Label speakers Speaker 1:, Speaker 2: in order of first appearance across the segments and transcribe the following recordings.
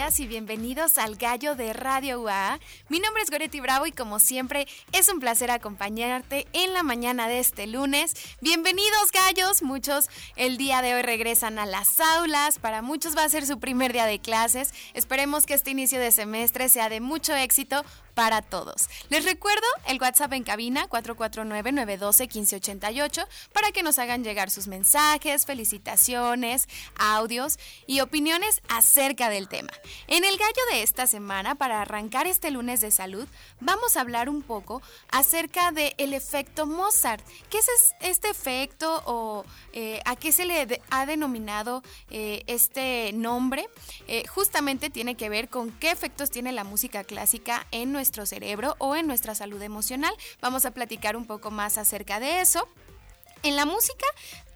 Speaker 1: Y bienvenidos al Gallo de Radio UA. Mi nombre es Goretti Bravo y como siempre es un placer acompañarte en la mañana de este lunes. Bienvenidos gallos, muchos el día de hoy regresan a las aulas, para muchos va a ser su primer día de clases. Esperemos que este inicio de semestre sea de mucho éxito para todos. Les recuerdo el WhatsApp en cabina 449-912-1588 para que nos hagan llegar sus mensajes, felicitaciones, audios y opiniones acerca del tema. En el gallo de esta semana, para arrancar este lunes de salud, vamos a hablar un poco acerca del el efecto Mozart. ¿Qué es este efecto o eh, a qué se le ha denominado eh, este nombre? Eh, justamente tiene que ver con qué efectos tiene la música clásica en nuestro cerebro o en nuestra salud emocional. Vamos a platicar un poco más acerca de eso. En la música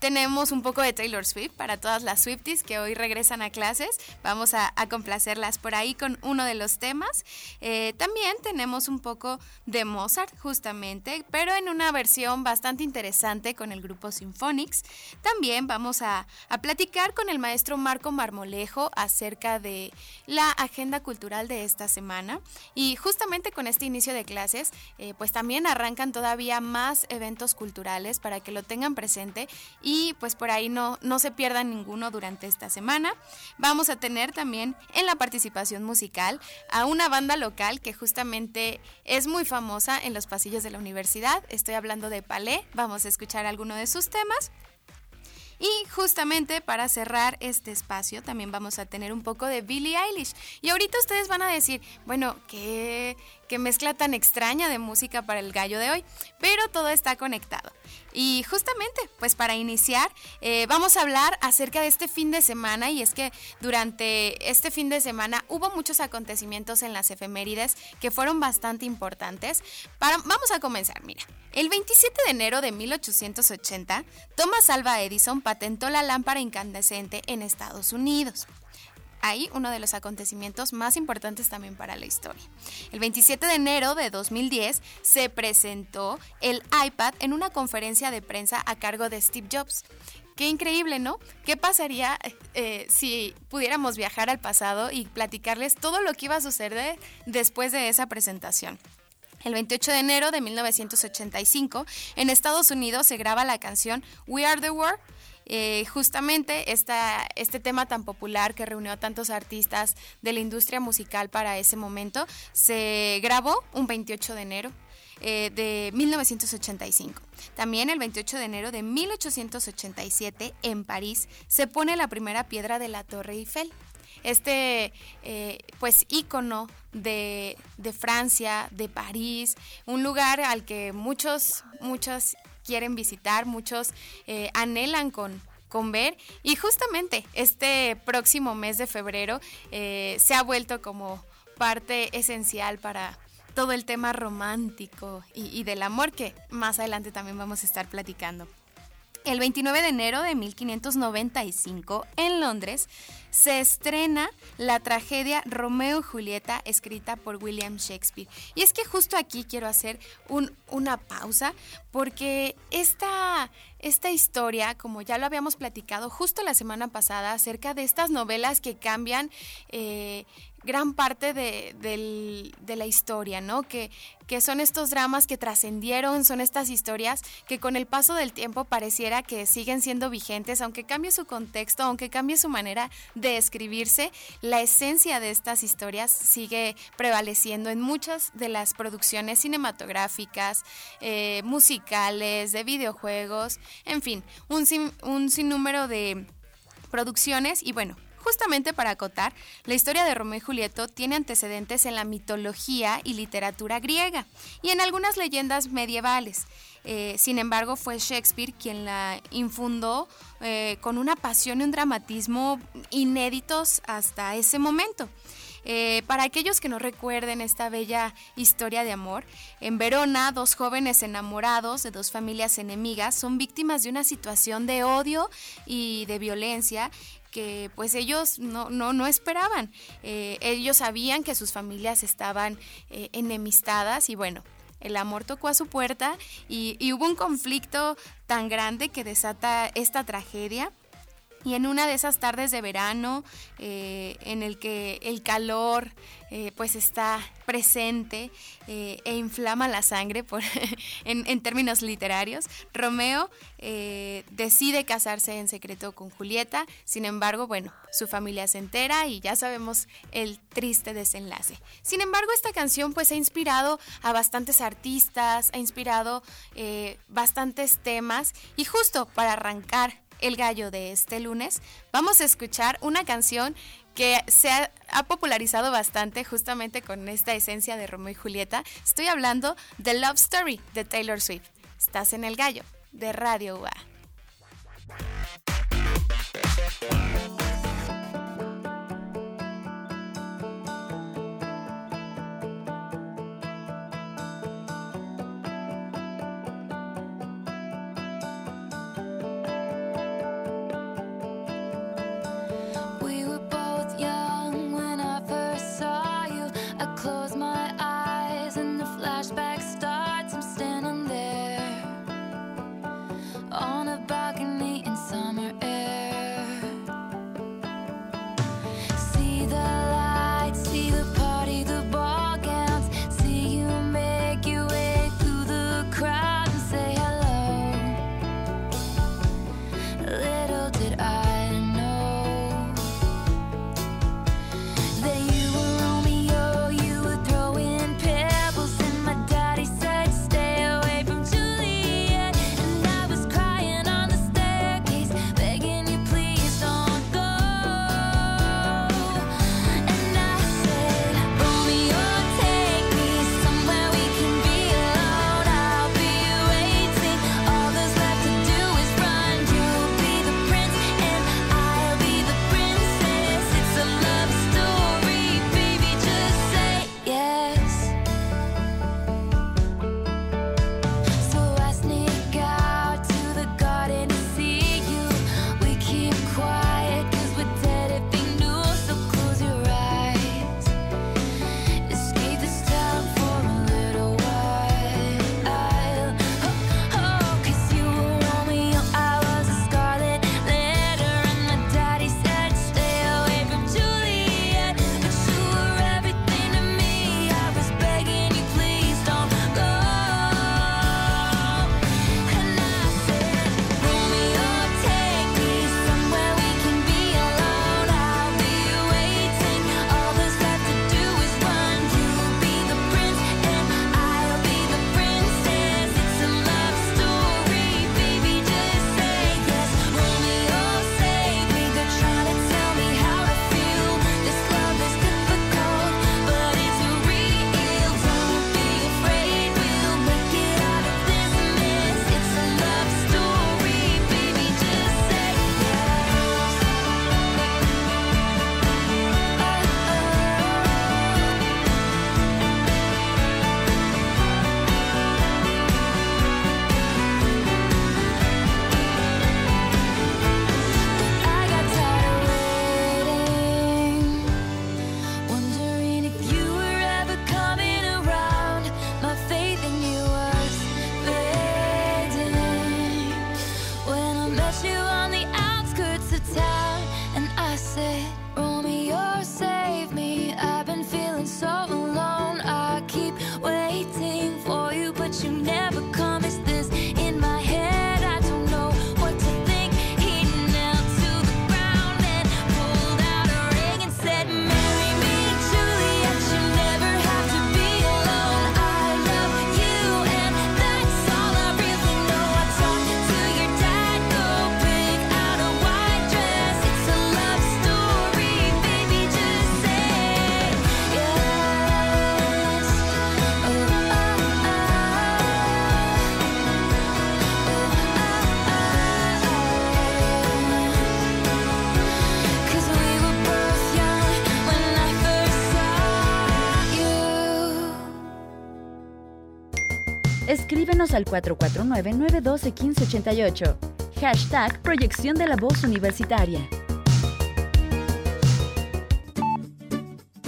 Speaker 1: tenemos un poco de Taylor Swift para todas las Swifties que hoy regresan a clases. Vamos a, complacerlas por ahí con uno de los temas. Eh, también tenemos un poco de Mozart, justamente, pero en una versión bastante interesante con el grupo Symphonics. También vamos a, platicar con el maestro Marco Marmolejo acerca de la agenda cultural de esta semana. Y justamente con este inicio de clases, eh, pues también arrancan todavía más eventos culturales para que lo tengan presente y y pues por ahí no, no se pierdan ninguno durante esta semana. Vamos a tener también en la participación musical a una banda local que justamente es muy famosa en los pasillos de la universidad. Estoy hablando de Palais. Vamos a escuchar alguno de sus temas. Y justamente para cerrar este espacio también vamos a tener un poco de Billie Eilish. Y ahorita ustedes van a decir, bueno, ¿qué, qué mezcla tan extraña de música para el gallo de hoy? Pero todo está conectado. Y justamente, pues para iniciar, eh, vamos a hablar acerca de este fin de semana y es que durante este fin de semana hubo muchos acontecimientos en las efemérides que fueron bastante importantes. Para, vamos a comenzar, mira. El 27 de enero de 1880, Thomas Alva Edison patentó la lámpara incandescente en Estados Unidos ahí uno de los acontecimientos más importantes también para la historia. El 27 de enero de 2010 se presentó el iPad en una conferencia de prensa a cargo de Steve Jobs. Qué increíble, ¿no? ¿Qué pasaría eh, si pudiéramos viajar al pasado y platicarles todo lo que iba a suceder después de esa presentación? El 28 de enero de 1985, en Estados Unidos se graba la canción We Are the World eh, justamente este tema tan popular que reunió a tantos artistas de la industria musical para ese momento se grabó un 28 de enero eh, de 1985. También el 28 de enero de 1887 en París se pone la primera piedra de la Torre Eiffel. Este eh, pues ícono de, de Francia, de París, un lugar al que muchos, muchos quieren visitar, muchos eh, anhelan con, con ver. Y justamente este próximo mes de febrero eh, se ha vuelto como parte esencial para todo el tema romántico y, y del amor que más adelante también vamos a estar platicando. El 29 de enero de 1595, en Londres, se estrena la tragedia Romeo y Julieta, escrita por William Shakespeare. Y es que justo aquí quiero hacer una pausa, porque esta, esta historia, como ya lo habíamos platicado justo la semana pasada, acerca de estas novelas que cambian eh, gran parte de, la historia, ¿no? Que, son estos dramas que trascendieron, son estas historias que con el paso del tiempo pareciera que siguen siendo vigentes, aunque cambie su contexto, aunque cambie su manera de escribirse, la esencia de estas historias sigue prevaleciendo en muchas de las producciones cinematográficas, eh, musicales, de videojuegos, en fin, un, un sinnúmero de producciones y bueno, Justamente para acotar, la historia de Romeo y Julieto tiene antecedentes en la mitología y literatura griega y en algunas leyendas medievales. Eh, sin embargo, fue Shakespeare quien la infundó eh, con una pasión y un dramatismo inéditos hasta ese momento. Eh, para aquellos que no recuerden esta bella historia de amor, en Verona dos jóvenes enamorados de dos familias enemigas son víctimas de una situación de odio y de violencia que pues ellos no, no, no esperaban. Eh, ellos sabían que sus familias estaban eh, enemistadas y bueno, el amor tocó a su puerta y, y, hubo un conflicto tan grande que desata esta tragedia. Y en una de esas tardes de verano, eh, en el que el calor eh, pues está presente eh, e inflama la sangre, por en, en, términos literarios, Romeo decide casarse en secreto con Julieta. Sin embargo, bueno, su familia se entera y ya sabemos el triste desenlace. Sin embargo, esta canción pues ha inspirado a bastantes artistas, ha inspirado bastantes temas y justo para arrancar el gallo de este lunes, vamos a escuchar una canción que se ha, popularizado bastante justamente con esta esencia de Romeo y Julieta. Estoy hablando de Love Story de Taylor Swift. Estás en el gallo de Radio UA.
Speaker 2: Al 449-912-1588. Hashtag Proyección de la Voz Universitaria.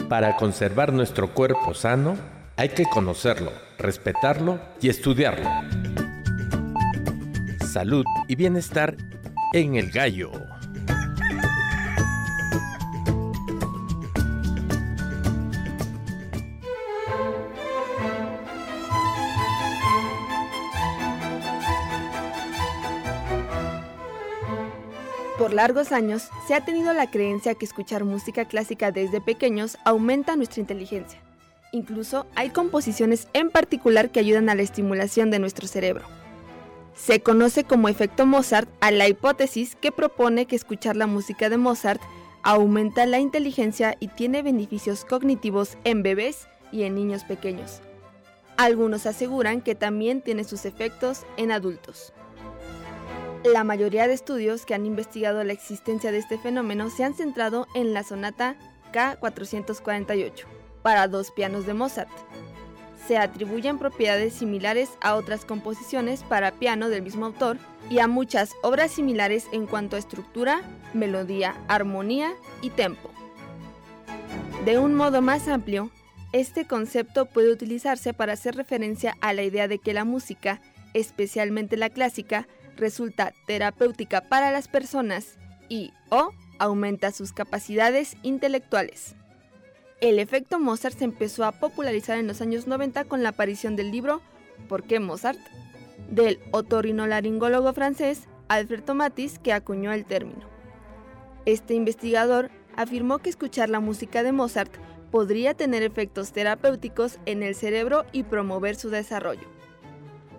Speaker 3: Para conservar nuestro cuerpo sano, hay que conocerlo, respetarlo y estudiarlo. Salud y bienestar en el gallo.
Speaker 4: Largos años se ha tenido la creencia que escuchar música clásica desde pequeños aumenta nuestra inteligencia. Incluso hay composiciones en particular que ayudan a la estimulación de nuestro cerebro. Se conoce como efecto Mozart a la hipótesis que propone que escuchar la música de Mozart aumenta la inteligencia y tiene beneficios cognitivos en bebés y en niños pequeños. Algunos aseguran que también tiene sus efectos en adultos. La mayoría de estudios que han investigado la existencia de este fenómeno se han centrado en la sonata K448 para dos pianos de Mozart. Se atribuyen propiedades similares a otras composiciones para piano del mismo autor y a muchas obras similares en cuanto a estructura, melodía, armonía y tempo. De un modo más amplio, este concepto puede utilizarse para hacer referencia a la idea de que la música, especialmente la clásica, resulta terapéutica para las personas y o aumenta sus capacidades intelectuales. El efecto Mozart se empezó a popularizar en los años 90 con la aparición del libro ¿Por qué Mozart? del otorrinolaringólogo francés Alfred Tomatis que acuñó el término. Este investigador afirmó que escuchar la música de Mozart podría tener efectos terapéuticos en el cerebro y promover su desarrollo.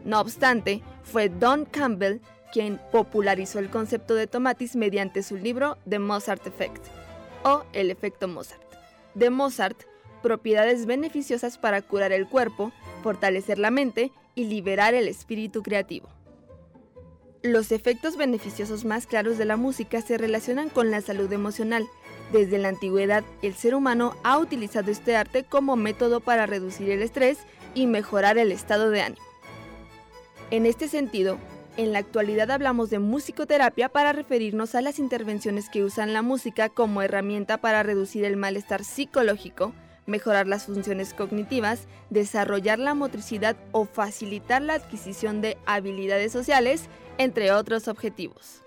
Speaker 4: No obstante, fue Don Campbell quien popularizó el concepto de Tomatis mediante su libro The Mozart Effect, o El efecto Mozart. De Mozart, propiedades beneficiosas para curar el cuerpo, fortalecer la mente y liberar el espíritu creativo. Los efectos beneficiosos más claros de la música se relacionan con la salud emocional. Desde la antigüedad, el ser humano ha utilizado este arte como método para reducir el estrés y mejorar el estado de ánimo. En este sentido, en la actualidad hablamos de musicoterapia para referirnos a las intervenciones que usan la música como herramienta para reducir el malestar psicológico, mejorar las funciones cognitivas, desarrollar la motricidad o facilitar la adquisición de habilidades sociales, entre otros objetivos.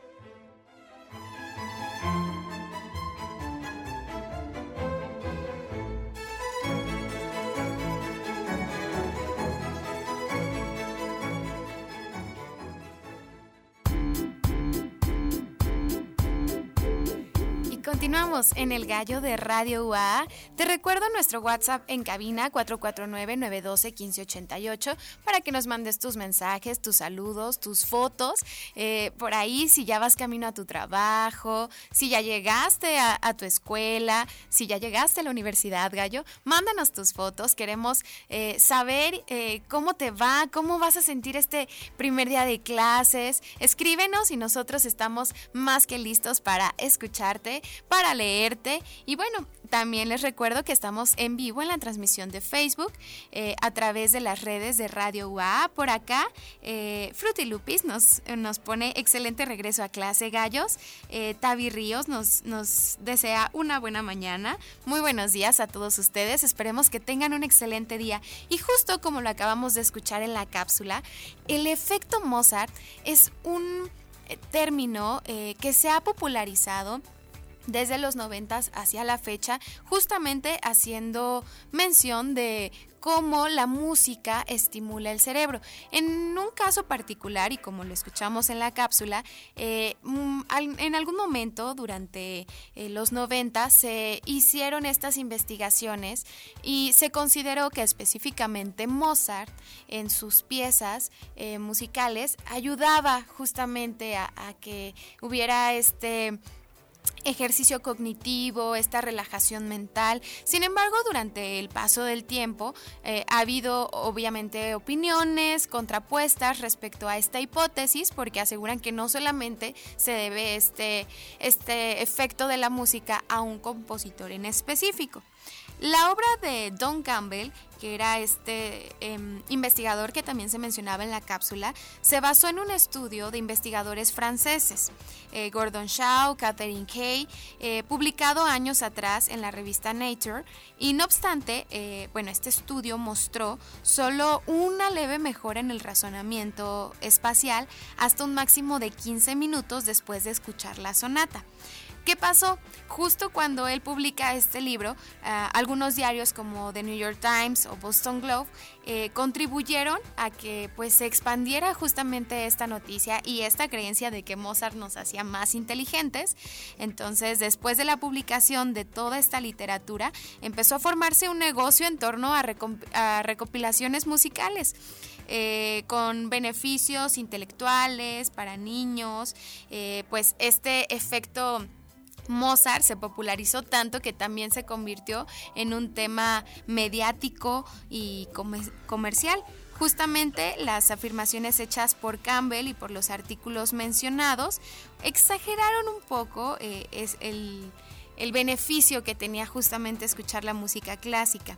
Speaker 1: Continuamos en el gallo de Radio UA. Te recuerdo nuestro WhatsApp en cabina 449-912-1588 para que nos mandes tus mensajes, tus saludos, tus fotos. Eh, por ahí, si ya vas camino a tu trabajo, si ya llegaste a, tu escuela, si ya llegaste a la universidad, gallo, mándanos tus fotos. Queremos eh, saber eh, cómo te va, cómo vas a sentir este primer día de clases. Escríbenos y nosotros estamos más que listos para escucharte para leerte. Y bueno, también les recuerdo que estamos en vivo en la transmisión de Facebook eh, a través de las redes de Radio UA. Por acá, eh, Fruity Lupis nos, nos pone excelente regreso a clase, gallos. Eh, Tavi Ríos nos, nos desea una buena mañana. Muy buenos días a todos ustedes. Esperemos que tengan un excelente día. Y justo como lo acabamos de escuchar en la cápsula, el efecto Mozart es un eh, término que se ha popularizado desde los 90 hacia la fecha, justamente haciendo mención de cómo la música estimula el cerebro. En un caso particular, y como lo escuchamos en la cápsula, eh, mm, en algún momento durante eh, los 90 se hicieron estas investigaciones y se consideró que específicamente Mozart en sus piezas eh, musicales ayudaba justamente a que hubiera este ejercicio cognitivo, esta relajación mental. Sin embargo, durante el paso del tiempo eh, ha habido obviamente opiniones contrapuestas respecto a esta hipótesis porque aseguran que no solamente se debe este, este efecto de la música a un compositor en específico. La obra de Don Campbell que era este em, investigador que también se mencionaba en la cápsula, se basó en un estudio de investigadores franceses, eh, Gordon Shaw, Catherine Kay, eh, publicado años atrás en la revista Nature, y no obstante, eh, bueno, este estudio mostró solo una leve mejora en el razonamiento espacial hasta un máximo de 15 minutos después de escuchar la sonata. ¿Qué pasó? Justo cuando él publica este libro, ah, algunos diarios como The New York Times o Boston Globe eh, contribuyeron a que pues se expandiera justamente esta noticia y esta creencia de que Mozart nos hacía más inteligentes. Entonces, después de la publicación de toda esta literatura, empezó a formarse un negocio en torno a, recopilaciones musicales. Eh, con beneficios intelectuales para niños, eh, pues este efecto Mozart se popularizó tanto que también se convirtió en un tema mediático y comercial. Justamente las afirmaciones hechas por Campbell y por los artículos mencionados exageraron un poco eh, el, beneficio que tenía justamente escuchar la música clásica.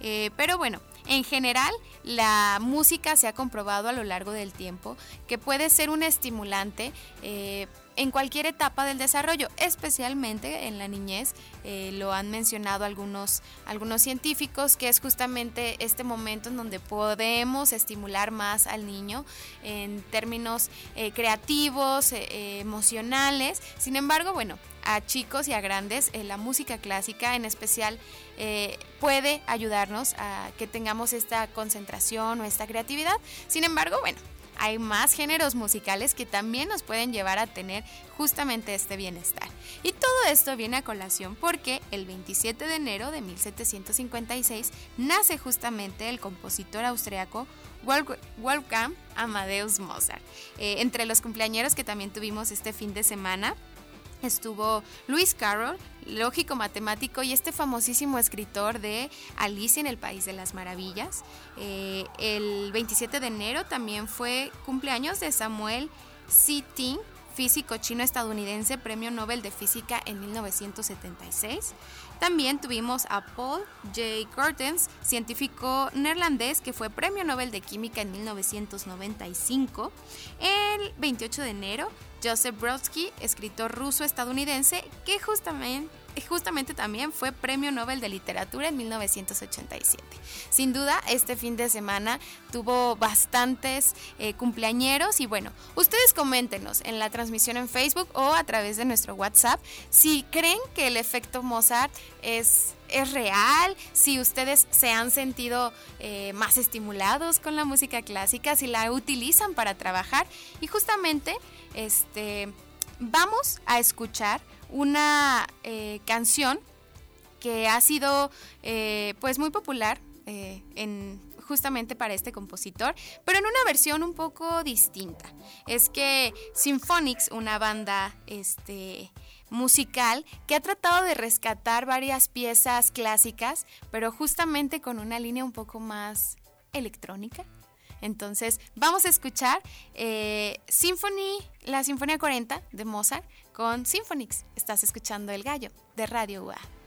Speaker 1: Eh, pero bueno, en general la música se ha comprobado a lo largo del tiempo que puede ser un estimulante eh, en cualquier etapa del desarrollo, especialmente en la niñez. Eh, lo han mencionado algunos, algunos científicos, que es justamente este momento en donde podemos estimular más al niño en términos eh, creativos, eh, emocionales. Sin embargo, bueno, a chicos y a grandes, la música clásica en especial puede ayudarnos a que tengamos esta concentración o esta creatividad. Sin embargo, bueno, hay más géneros musicales que también nos pueden llevar a tener justamente este bienestar. Y todo esto viene a colación porque el 27 de enero de 1756 nace justamente el compositor austriaco Wolfgang Amadeus Mozart. Eh, entre los cumpleaños que también tuvimos este fin de semana, estuvo Luis Carroll, lógico matemático y este famosísimo escritor de Alicia en el País de las Maravillas. Eh, el 27 de enero también fue cumpleaños de Samuel C. Ting, físico chino estadounidense, premio Nobel de Física en 1976. También tuvimos a Paul J. Cortens, científico neerlandés que fue premio Nobel de Química en 1995. El 28 de enero Joseph Brodsky, escritor ruso-estadounidense, que justamente, justamente también fue Premio Nobel de Literatura en 1987. Sin duda, este fin de semana tuvo bastantes eh, cumpleañeros y bueno, ustedes coméntenos en la transmisión en Facebook o a través de nuestro WhatsApp si creen que el efecto Mozart es es real, si ustedes se han sentido eh, más estimulados con la música clásica, si la utilizan para trabajar. Y justamente este, vamos a escuchar una eh, canción que ha sido eh, pues muy popular eh, en justamente para este compositor, pero en una versión un poco distinta. Es que Symphonics, una banda este, musical que ha tratado de rescatar varias piezas clásicas, pero justamente con una línea un poco más electrónica. Entonces, vamos a escuchar eh, la Sinfonía 40 de Mozart con Symphonics. Estás escuchando El Gallo de Radio UA.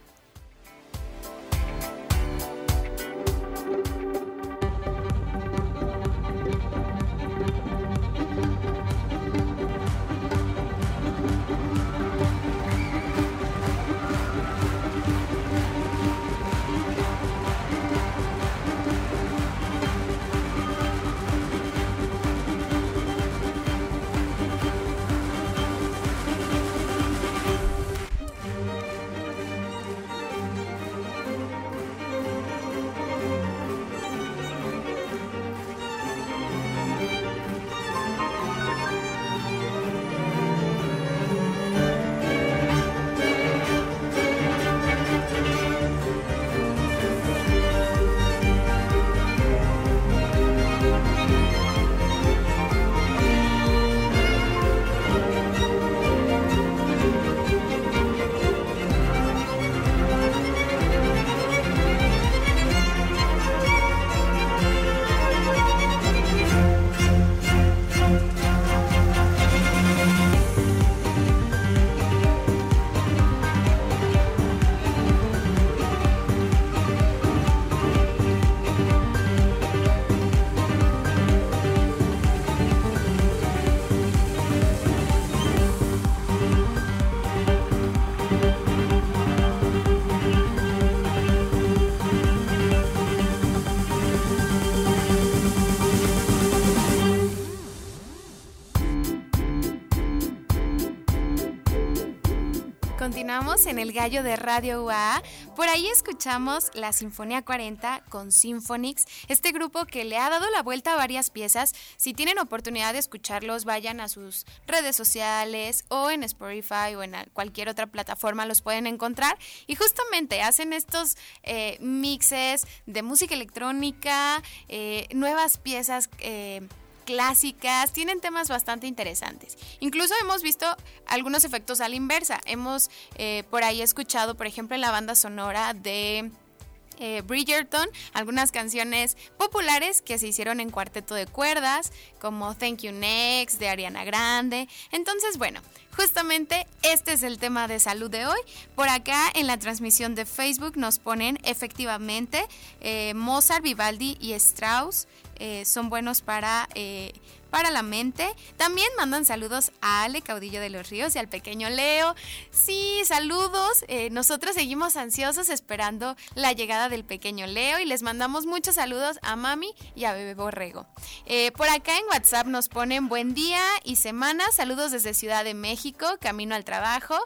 Speaker 1: Continuamos en el gallo de Radio UA. Por ahí escuchamos la Sinfonía 40 con Symphonix, este grupo que le ha dado la vuelta a varias piezas. Si tienen oportunidad de escucharlos, vayan a sus redes sociales o en Spotify o en cualquier otra plataforma los pueden encontrar. Y justamente hacen estos eh, mixes de música electrónica, eh, nuevas piezas. Eh, clásicas, tienen temas bastante interesantes. Incluso hemos visto algunos efectos a la inversa. Hemos eh, por ahí escuchado, por ejemplo, en la banda sonora de eh, Bridgerton, algunas canciones populares que se hicieron en cuarteto de cuerdas, como Thank You Next de Ariana Grande. Entonces, bueno, justamente este es el tema de salud de hoy. Por acá en la transmisión de Facebook nos ponen efectivamente eh, Mozart, Vivaldi y Strauss eh, son buenos para, eh, para la mente. También mandan saludos a Ale, caudillo de los ríos, y al pequeño Leo. Sí, saludos. Eh, nosotros seguimos ansiosos esperando la llegada del pequeño Leo y les mandamos muchos saludos a Mami y a Bebé Borrego. por acá en WhatsApp nos ponen buen día y semana. Saludos desde Ciudad de México, camino al trabajo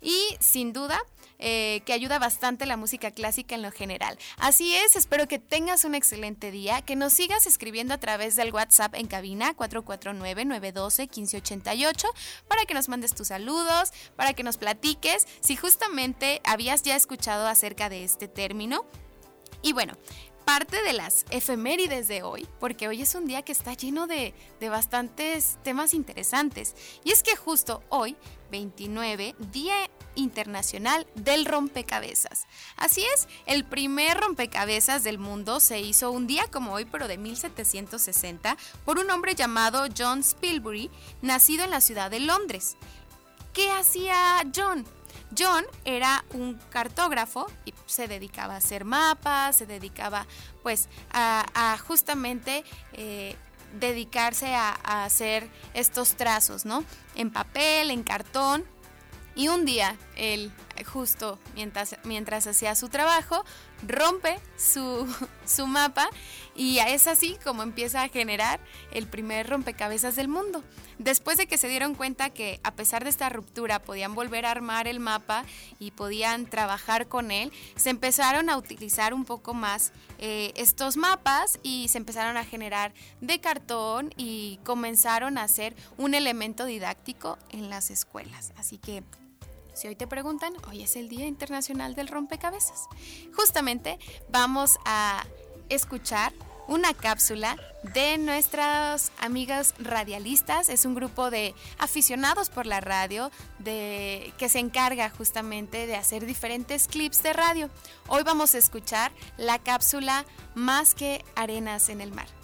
Speaker 1: y sin duda eh, que ayuda bastante la música clásica en lo general. Así es, espero que tengas un excelente día, que nos sigas escribiendo a través del WhatsApp en cabina 449-912-1588 para que nos mandes tus saludos, para que nos platiques si justamente habías ya escuchado acerca de este término. Y bueno, parte de las efemérides de hoy, porque hoy es un día que está lleno de, de, bastantes temas interesantes. Y es que justo hoy, 29, Día Internacional del Rompecabezas. Así es, el primer rompecabezas del mundo se hizo un día como hoy, pero de 1760, por un hombre llamado John Spilbury, nacido en la ciudad de Londres. ¿Qué hacía John? John era un cartógrafo y se dedicaba a hacer mapas, se dedicaba pues a, justamente eh, dedicarse a, hacer estos trazos, ¿no? En papel, en cartón. Y un día, él, justo mientras, mientras hacía su trabajo, rompe su, su mapa y es así como empieza a generar el primer rompecabezas del mundo. Después de que se dieron cuenta que a pesar de esta ruptura podían volver a armar el mapa y podían trabajar con él, se empezaron a utilizar un poco más eh, estos mapas y se empezaron a generar de cartón y comenzaron a ser un elemento didáctico en las escuelas. Así que si hoy te preguntan, hoy es el Día Internacional del Rompecabezas. Justamente vamos a escuchar una cápsula de nuestras amigas radialistas. Es un grupo de aficionados por la radio de, que se encarga justamente de hacer diferentes clips de radio. Hoy vamos a escuchar la cápsula Más que arenas en el mar.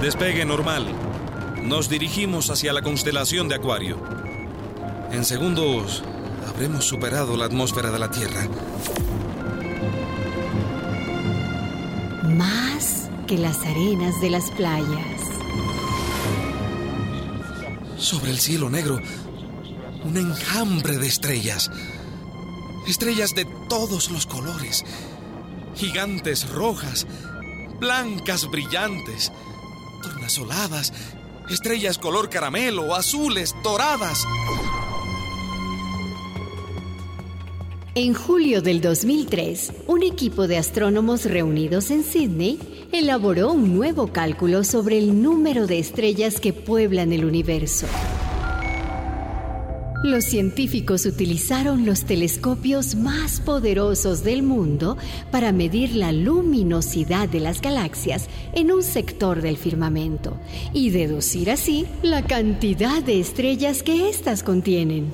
Speaker 5: Despegue normal. Nos dirigimos hacia la constelación de Acuario. En segundos habremos superado la atmósfera de la Tierra.
Speaker 6: Más que las arenas de las playas
Speaker 5: sobre el cielo negro un enjambre de estrellas. Estrellas de todos los colores. Gigantes rojas, blancas brillantes, tornasoladas, estrellas color caramelo, azules, doradas.
Speaker 6: En julio del 2003, un equipo de astrónomos reunidos en Sydney elaboró un nuevo cálculo sobre el número de estrellas que pueblan el universo. Los científicos utilizaron los telescopios más poderosos del mundo para medir la luminosidad de las galaxias en un sector del firmamento y deducir así la cantidad de estrellas que éstas contienen.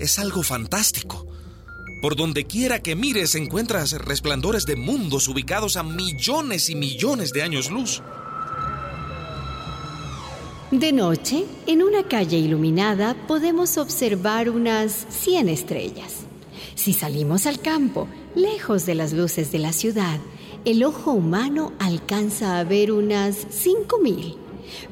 Speaker 5: Es algo fantástico. Por donde quiera que mires encuentras resplandores de mundos ubicados a millones y millones de años luz.
Speaker 6: De noche, en una calle iluminada, podemos observar unas 100 estrellas. Si salimos al campo, lejos de las luces de la ciudad, el ojo humano alcanza a ver unas 5.000.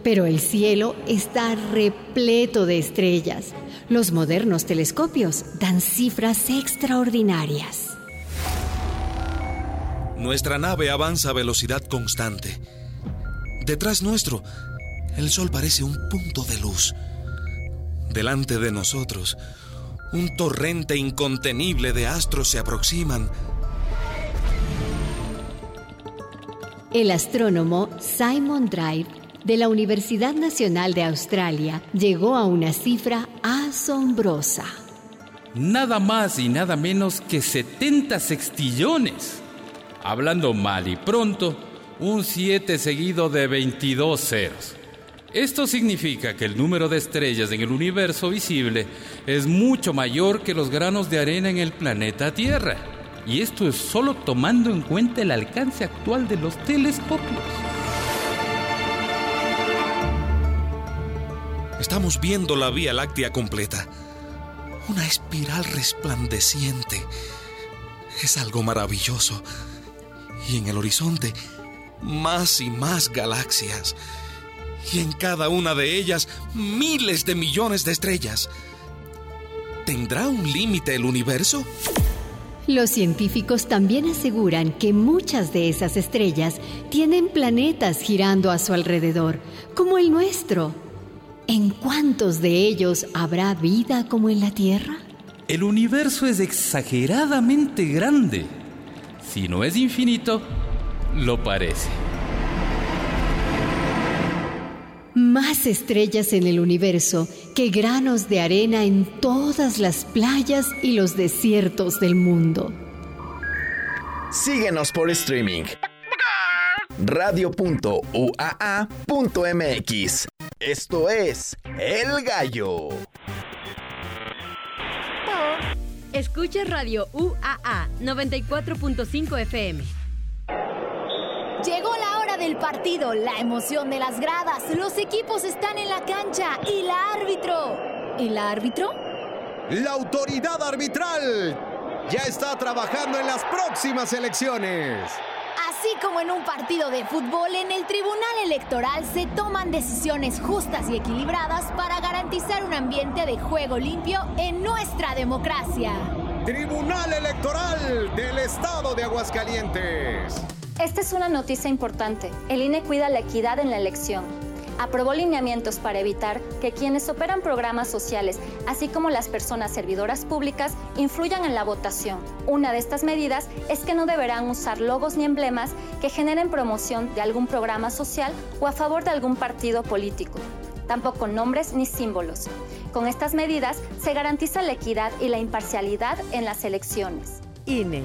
Speaker 6: pero el cielo está repleto de estrellas. Los modernos telescopios dan cifras extraordinarias.
Speaker 5: Nuestra nave avanza a velocidad constante. Detrás nuestro, el sol parece un punto de luz. Delante de nosotros, un torrente incontenible de astros se aproximan.
Speaker 6: El astrónomo Simon Drive de la Universidad Nacional de Australia llegó a una cifra asombrosa.
Speaker 7: Nada más y nada menos que 70 sextillones. Hablando mal y pronto, un 7 seguido de 22 ceros. Esto significa que el número de estrellas en el universo visible es mucho mayor que los granos de arena en el planeta Tierra. Y esto es solo tomando en cuenta el alcance actual de los telescopios.
Speaker 5: Estamos viendo la Vía Láctea completa. Una espiral resplandeciente. Es algo maravilloso. Y en el horizonte, más y más galaxias y en cada una de ellas miles de millones de estrellas. ¿Tendrá un límite el universo?
Speaker 6: Los científicos también aseguran que muchas de esas estrellas tienen planetas girando a su alrededor, como el nuestro. ¿En cuántos de ellos habrá vida como en la Tierra?
Speaker 7: El universo es exageradamente grande. Si no es infinito, lo parece.
Speaker 6: Más estrellas en el universo que granos de arena en todas las playas y los desiertos del mundo.
Speaker 8: Síguenos por streaming. Radio.uaa.mx. Esto es El Gallo.
Speaker 2: Escucha Radio UAA 94.5 FM.
Speaker 9: Llegó la hora del partido, la emoción de las gradas, los equipos están en la cancha y la árbitro. ¿El árbitro?
Speaker 10: La autoridad arbitral ya está trabajando en las próximas elecciones.
Speaker 9: Así como en un partido de fútbol, en el Tribunal Electoral se toman decisiones justas y equilibradas para garantizar un ambiente de juego limpio en nuestra democracia.
Speaker 10: Tribunal Electoral del Estado de Aguascalientes.
Speaker 11: Esta es una noticia importante. El INE cuida la equidad en la elección. Aprobó lineamientos para evitar que quienes operan programas sociales, así como las personas servidoras públicas, influyan en la votación. Una de estas medidas es que no deberán usar logos ni emblemas que generen promoción de algún programa social o a favor de algún partido político. Tampoco nombres ni símbolos. Con estas medidas se garantiza la equidad y la imparcialidad en las elecciones.
Speaker 2: INE.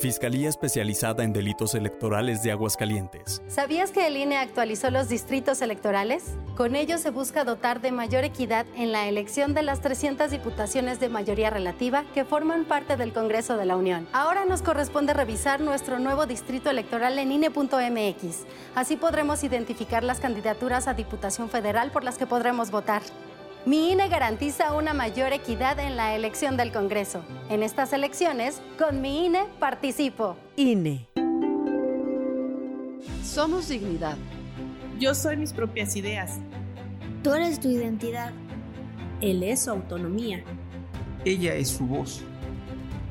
Speaker 12: Fiscalía Especializada en Delitos Electorales de Aguascalientes.
Speaker 13: ¿Sabías que el INE actualizó los distritos electorales? Con ello se busca dotar de mayor equidad en la elección de las 300 diputaciones de mayoría relativa que forman parte del Congreso de la Unión. Ahora nos corresponde revisar nuestro nuevo distrito electoral en INE.mx. Así podremos identificar las candidaturas a Diputación Federal por las que podremos votar. Mi INE garantiza una mayor equidad en la elección del Congreso. En estas elecciones, con mi INE participo.
Speaker 14: INE.
Speaker 15: Somos dignidad.
Speaker 16: Yo soy mis propias ideas.
Speaker 17: Tú eres tu identidad.
Speaker 18: Él es su autonomía.
Speaker 19: Ella es su voz.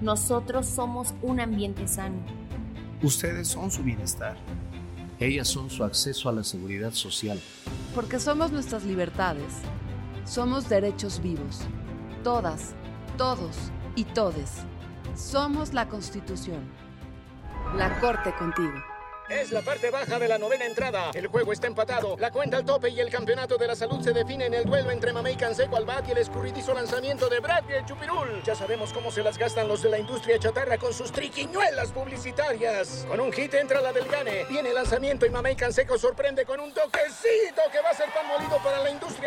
Speaker 20: Nosotros somos un ambiente sano.
Speaker 19: Ustedes son su bienestar.
Speaker 21: Ellas son su acceso a la seguridad social.
Speaker 15: Porque somos nuestras libertades. Somos derechos vivos. Todas, todos y todes. Somos la Constitución. La Corte contigo.
Speaker 22: Es la parte baja de la novena entrada. El juego está empatado. La cuenta al tope y el campeonato de la salud se define en el duelo entre Mamey Canseco al bat y el escurridizo lanzamiento de Brad Chupirul. Ya sabemos cómo se las gastan los de la industria chatarra con sus triquiñuelas publicitarias. Con un hit entra la del gane. Viene el lanzamiento y Mamey Canseco sorprende con un toquecito que va a ser pan molido para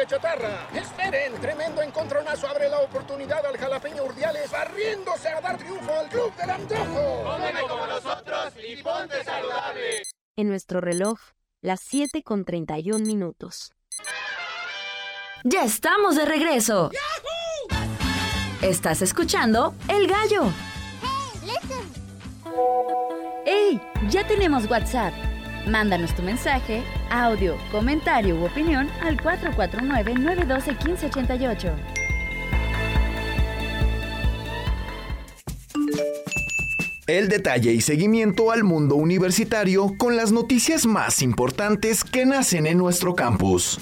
Speaker 22: chatarra. Esperen, tremendo encontronazo abre la oportunidad al jalapeño Urdiales barriéndose a dar triunfo al club del antojo.
Speaker 23: Cómeme como nosotros y ponte saludable.
Speaker 24: En nuestro reloj, las 7 con 31 minutos.
Speaker 2: Ya estamos de regreso. Estás escuchando El Gallo. ¡Ey! Ya tenemos WhatsApp. Mándanos tu mensaje, audio, comentario u opinión al 449-912-1588.
Speaker 8: El detalle y seguimiento al mundo universitario con las noticias más importantes que nacen en nuestro campus.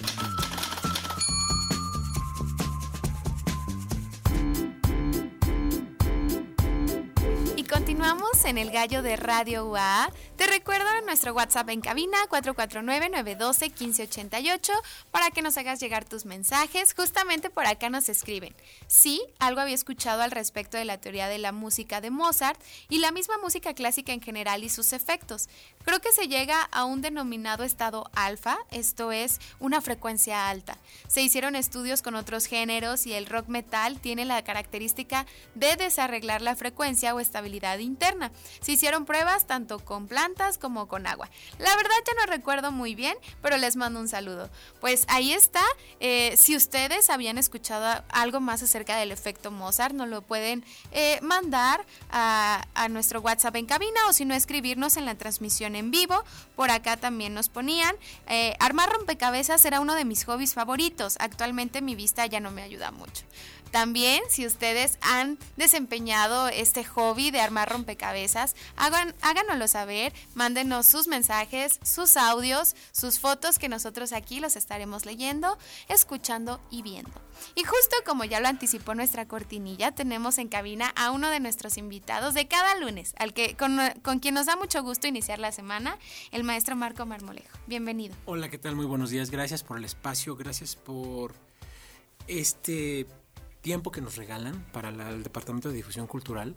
Speaker 1: En el gallo de Radio UA. Te recuerdo nuestro WhatsApp en cabina 449-912-1588 para que nos hagas llegar tus mensajes. Justamente por acá nos escriben. Sí, algo había escuchado al respecto de la teoría de la música de Mozart y la misma música clásica en general y sus efectos. Creo que se llega a un denominado estado alfa, esto es una frecuencia alta. Se hicieron estudios con otros géneros y el rock metal tiene la característica de desarreglar la frecuencia o estabilidad interna. Se hicieron pruebas tanto con plantas como con agua. La verdad ya no recuerdo muy bien, pero les mando un saludo. Pues ahí está. Eh, si ustedes habían escuchado algo más acerca del efecto Mozart, nos lo pueden eh, mandar a, a, nuestro WhatsApp en cabina o si no escribirnos en la transmisión en vivo. Por acá también nos ponían. Eh, armar rompecabezas era uno de mis hobbies favoritos. Actualmente mi vista ya no me ayuda mucho. También, si ustedes han desempeñado este hobby de armar rompecabezas, hagan, háganoslo saber, mándenos sus mensajes, sus audios, sus fotos que nosotros aquí los estaremos leyendo, escuchando y viendo. Y justo como ya lo anticipó nuestra cortinilla, tenemos en cabina a uno de nuestros invitados de cada lunes, al que con, con quien nos da mucho gusto iniciar la semana, el maestro Marco Marmolejo. Bienvenido.
Speaker 25: Hola, ¿qué tal? Muy buenos días. Gracias por el espacio, gracias por este tiempo que nos regalan para la, el Departamento de Difusión Cultural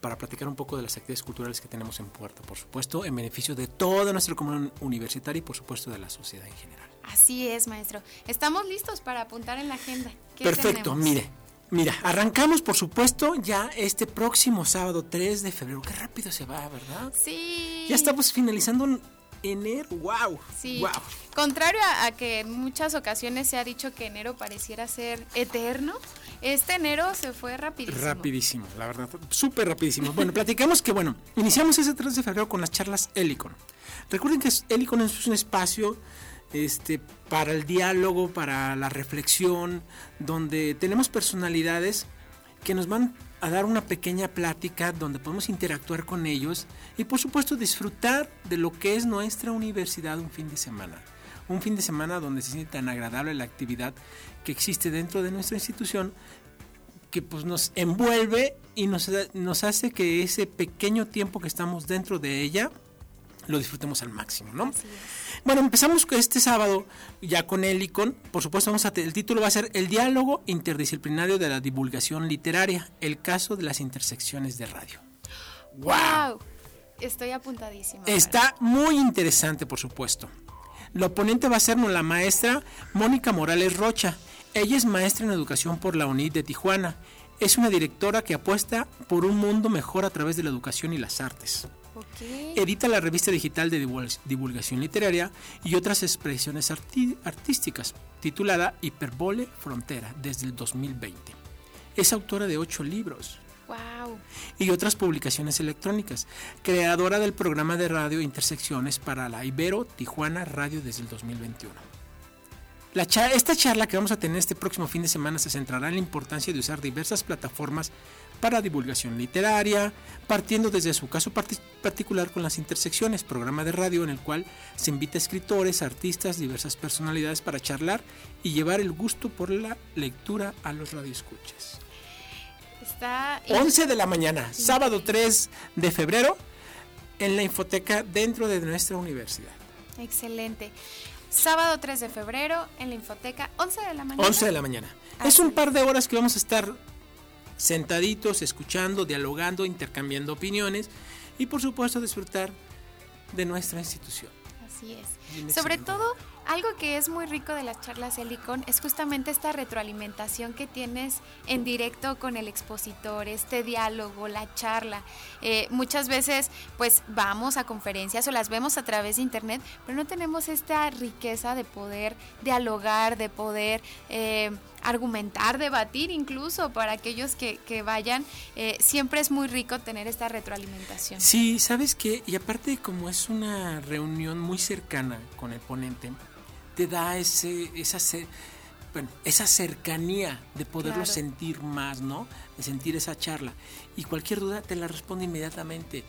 Speaker 25: para platicar un poco de las actividades culturales que tenemos en Puerto, por supuesto, en beneficio de toda nuestra comunidad universitaria y por supuesto de la sociedad en general.
Speaker 1: Así es, maestro. Estamos listos para apuntar en la agenda.
Speaker 25: Perfecto,
Speaker 1: tenemos?
Speaker 25: mire. Mira, arrancamos por supuesto ya este próximo sábado 3 de febrero. Qué rápido se va, ¿verdad?
Speaker 1: Sí.
Speaker 25: Ya estamos finalizando enero. ¡Wow!
Speaker 1: Sí.
Speaker 25: ¡Wow!
Speaker 1: Contrario a, a, que en muchas ocasiones se ha dicho que enero pareciera ser eterno, este enero se fue rapidísimo.
Speaker 25: Rapidísimo, la verdad, súper rapidísimo. Bueno, platicamos que, bueno, iniciamos ese 3 de febrero con las charlas Helicon. Recuerden que Helicon es un espacio este, para el diálogo, para la reflexión, donde tenemos personalidades que nos van a dar una pequeña plática donde podemos interactuar con ellos y por supuesto disfrutar de lo que es nuestra universidad un fin de semana. Un fin de semana donde se siente tan agradable la actividad que existe dentro de nuestra institución que pues nos envuelve y nos, nos hace que ese pequeño tiempo que estamos dentro de ella lo disfrutemos al máximo, ¿no? Bueno, empezamos este sábado ya con Helicon. Por supuesto, vamos a el título va a ser El diálogo interdisciplinario de la divulgación literaria, el caso de las intersecciones de radio.
Speaker 1: ¡Wow! Estoy apuntadísima.
Speaker 25: Está muy interesante, por supuesto. La oponente va a ser la maestra Mónica Morales Rocha. Ella es maestra en educación por la UNID de Tijuana. Es una directora que apuesta por un mundo mejor a través de la educación y las artes. Edita la revista digital de divulgación literaria y otras expresiones artísticas, titulada Hiperbole Frontera, desde el 2020. Es autora de ocho libros. Y otras publicaciones electrónicas. Creadora del programa de radio Intersecciones para la Ibero Tijuana Radio desde el 2021. La esta charla que vamos a tener este próximo fin de semana se centrará en la importancia de usar diversas plataformas para divulgación literaria, partiendo desde su caso particular con las intersecciones, programa de radio en el cual se invita a escritores, artistas, diversas personalidades para charlar y llevar el gusto por la lectura a los radioescuchas.
Speaker 1: Está
Speaker 25: 11 de la mañana, sábado 3 de febrero, en la infoteca dentro de nuestra universidad.
Speaker 1: Excelente. Sábado 3 de febrero en la infoteca, 11 de la mañana.
Speaker 25: 11 de la mañana. es un par de horas que vamos a estar sentaditos, escuchando, dialogando, intercambiando opiniones y por supuesto disfrutar de nuestra institución.
Speaker 1: Así es. Sobre todo algo que es muy rico de las charlas Helicon es justamente esta retroalimentación que tienes en directo con el expositor, este diálogo, la charla. Eh, muchas veces pues vamos a conferencias o las vemos a través de internet, pero no tenemos esta riqueza de poder dialogar, de poder... Eh, argumentar, debatir incluso para aquellos que, vayan. Eh, siempre es muy rico tener esta retroalimentación.
Speaker 25: Sí, sabes que, y aparte como es una reunión muy cercana con el ponente, te da ese, esa, bueno, esa cercanía de poderlo sentir más, ¿no? De sentir esa charla. Y cualquier duda te la responde inmediatamente.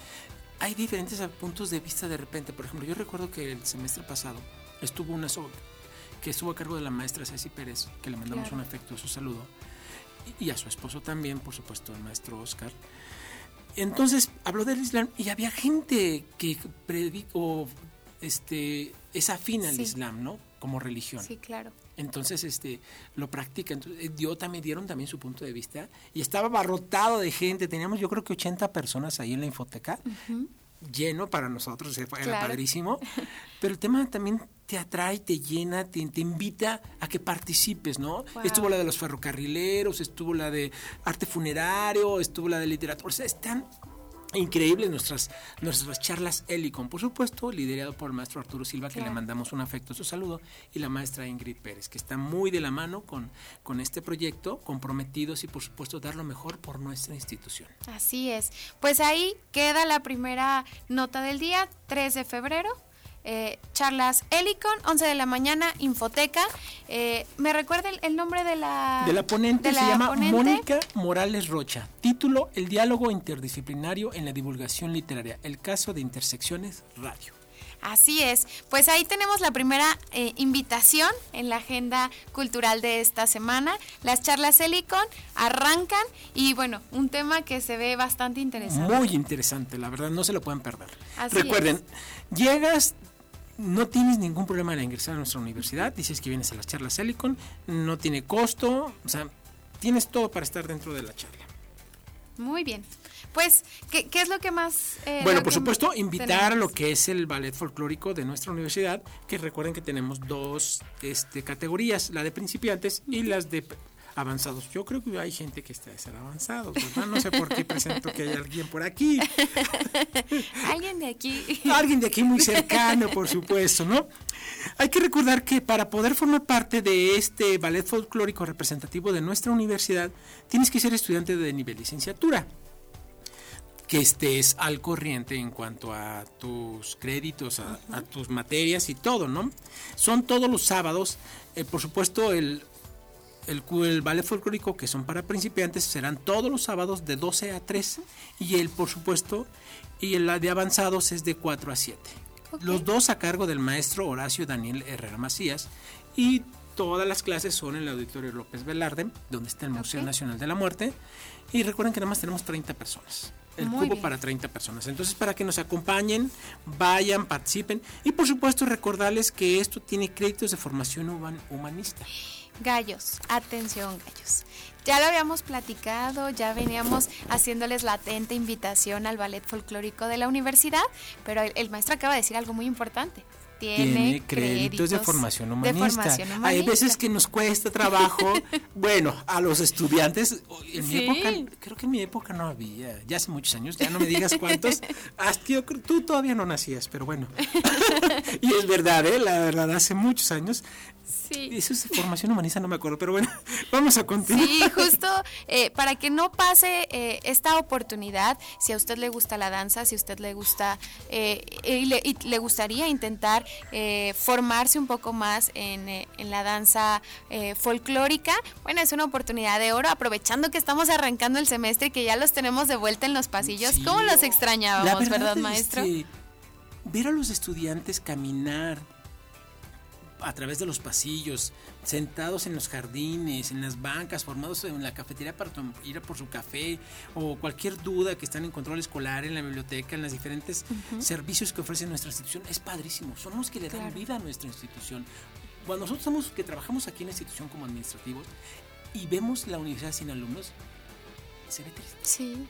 Speaker 25: Hay diferentes puntos de vista de repente. Por ejemplo, yo recuerdo que el semestre pasado estuvo una que estuvo a cargo de la maestra Ceci Pérez, que le mandamos un afectuoso saludo, y a su esposo también, por supuesto, el maestro Oscar. Entonces habló del Islam y había gente que predicó, este, es afín al Islam, ¿no? como religión.
Speaker 1: Sí, claro.
Speaker 25: Entonces, este, lo practica. Entonces, eh, dio, también dieron también su punto de vista y estaba abarrotado de gente. Teníamos, yo creo que 80 personas ahí en la infoteca, lleno para nosotros, era padrísimo. Pero el tema también te atrae, te llena, te, te invita a que participes, ¿no? Estuvo la de los ferrocarrileros, estuvo la de arte funerario, estuvo la de literatura. O sea, están Increíbles nuestras, nuestras charlas Helicon, por supuesto, liderado por el maestro Arturo Silva, que le mandamos un afectuoso saludo, y la maestra Ingrid Pérez, que está muy de la mano con, con este proyecto, comprometidos y por supuesto dar lo mejor por nuestra institución.
Speaker 1: Así es. Pues ahí queda la primera nota del día, 3 de febrero, eh, charlas Helicon, 11 de la mañana, Infoteca. Eh, ¿Me recuerda el, nombre de la...
Speaker 25: De la ponente se llama Mónica Morales Rocha. Título, El diálogo interdisciplinario en la divulgación literaria. El caso de Intersecciones Radio.
Speaker 1: Así es, pues ahí tenemos la primera eh, invitación en la agenda cultural de esta semana. Las charlas Helicon arrancan y bueno, un tema que se ve bastante interesante.
Speaker 25: Muy interesante, la verdad, no se lo pueden perder. Recuerden, llegas no tienes ningún problema en ingresar a nuestra universidad, dices que vienes a las charlas Helicon, no tiene costo, o sea, tienes todo para estar dentro de la charla.
Speaker 1: Muy bien. Pues, ¿qué, es lo que más...
Speaker 25: Eh, bueno, por supuesto, invitar a lo que es el ballet folclórico de nuestra universidad, que recuerden que tenemos dos este, categorías, la de principiantes y las de avanzados. Yo creo que hay gente que está de ser avanzados, ¿verdad? No sé por qué presento que hay alguien por aquí.
Speaker 1: alguien de aquí.
Speaker 25: Alguien de aquí muy cercano, por supuesto, ¿no? Hay que recordar que para poder formar parte de este ballet folclórico representativo de nuestra universidad, tienes que ser estudiante de nivel licenciatura que estés al corriente en cuanto a tus créditos, a, tus materias y todo, ¿no? Son todos los sábados, eh, por supuesto, el el, el, ballet folclórico que son para principiantes serán todos los sábados de 12 a 3 y el por supuesto y el de avanzados es de 4 a 7. Los dos a cargo del maestro Horacio Daniel Herrera Macías y todas las clases son en el Auditorio López Velarde, donde está el Museo Nacional de la Muerte y recuerden que nada más tenemos 30 personas. El cubo para 30 personas. Entonces, para que nos acompañen, vayan, participen. Y por supuesto, recordarles que esto tiene créditos de formación humanista.
Speaker 1: Gallos, atención gallos. Ya lo habíamos platicado, ya veníamos haciéndoles latente invitación al ballet folclórico de la universidad, pero el, el maestro acaba de decir algo muy importante. Tiene,
Speaker 25: tiene créditos, de, formación humanista.
Speaker 1: de formación humanista.
Speaker 25: Hay veces que nos cuesta trabajo, bueno, a los estudiantes, en mi época, creo que en mi época no había, ya hace muchos años, ya no me digas cuántos, hasta yo creo- tú todavía no nacías, pero bueno. y es verdad, ¿eh? la verdad, hace muchos años.
Speaker 1: Sí.
Speaker 25: Eso es de formación humanista, no me acuerdo, pero bueno, vamos a continuar.
Speaker 1: Sí, justo eh, para que no pase eh, esta oportunidad, si a usted le gusta la danza, si a usted le gusta eh, y, le, y le gustaría intentar eh, formarse un poco más en, eh, en la danza eh, folclórica, bueno, es una oportunidad de oro, aprovechando que estamos arrancando el semestre y que ya los tenemos de vuelta en los pasillos.
Speaker 25: Sí.
Speaker 1: ¿Cómo los
Speaker 25: La
Speaker 1: extrañábamos, verdad,
Speaker 25: es
Speaker 1: maestro?
Speaker 25: ver a los estudiantes caminar a través de los pasillos, sentados en los jardines, en las bancas, formados en la cafetería para ir a por su café, o cualquier duda que están en control escolar, en la biblioteca, en los diferentes
Speaker 26: Ujú.
Speaker 25: servicios que ofrece nuestra institución, es padrísimo. Son los que le dan
Speaker 26: Claro.
Speaker 25: vida a nuestra institución. Cuando nosotros estamos, que trabajamos aquí en la institución como administrativos y vemos la universidad sin alumnos, se ve triste.
Speaker 1: Sí,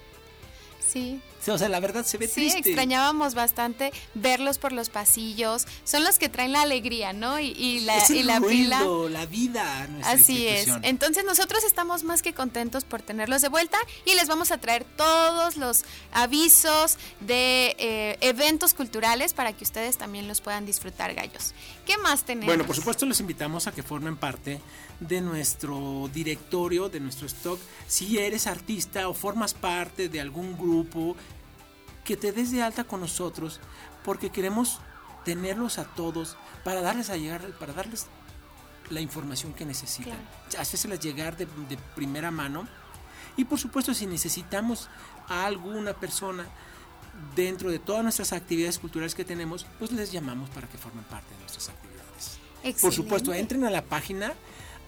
Speaker 1: sí.
Speaker 25: Sí, O sea, la verdad se ve
Speaker 1: Sí,
Speaker 25: triste.
Speaker 1: extrañábamos bastante verlos por los pasillos. Son los que traen la alegría, ¿no? Y, y la,
Speaker 25: es el
Speaker 1: y la
Speaker 25: ruido,
Speaker 1: pila.
Speaker 25: la vida a nuestra
Speaker 1: Así es. Entonces nosotros estamos más que contentos por tenerlos de vuelta y les vamos a traer todos los avisos de eh, eventos culturales para que ustedes también los puedan disfrutar, gallos. ¿Qué más tenemos?
Speaker 25: Bueno, por supuesto los invitamos a que formen parte de nuestro directorio, de nuestro stock. Si eres artista o formas parte de algún grupo, que te des de alta con nosotros, porque queremos tenerlos a todos para darles a llegar, para darles la información que necesitan. Hacérselas llegar de, de primera mano. Y por supuesto, si necesitamos a alguna persona dentro de todas nuestras actividades culturales que tenemos, pues les llamamos para que formen parte de nuestras actividades. Por supuesto, entren a la página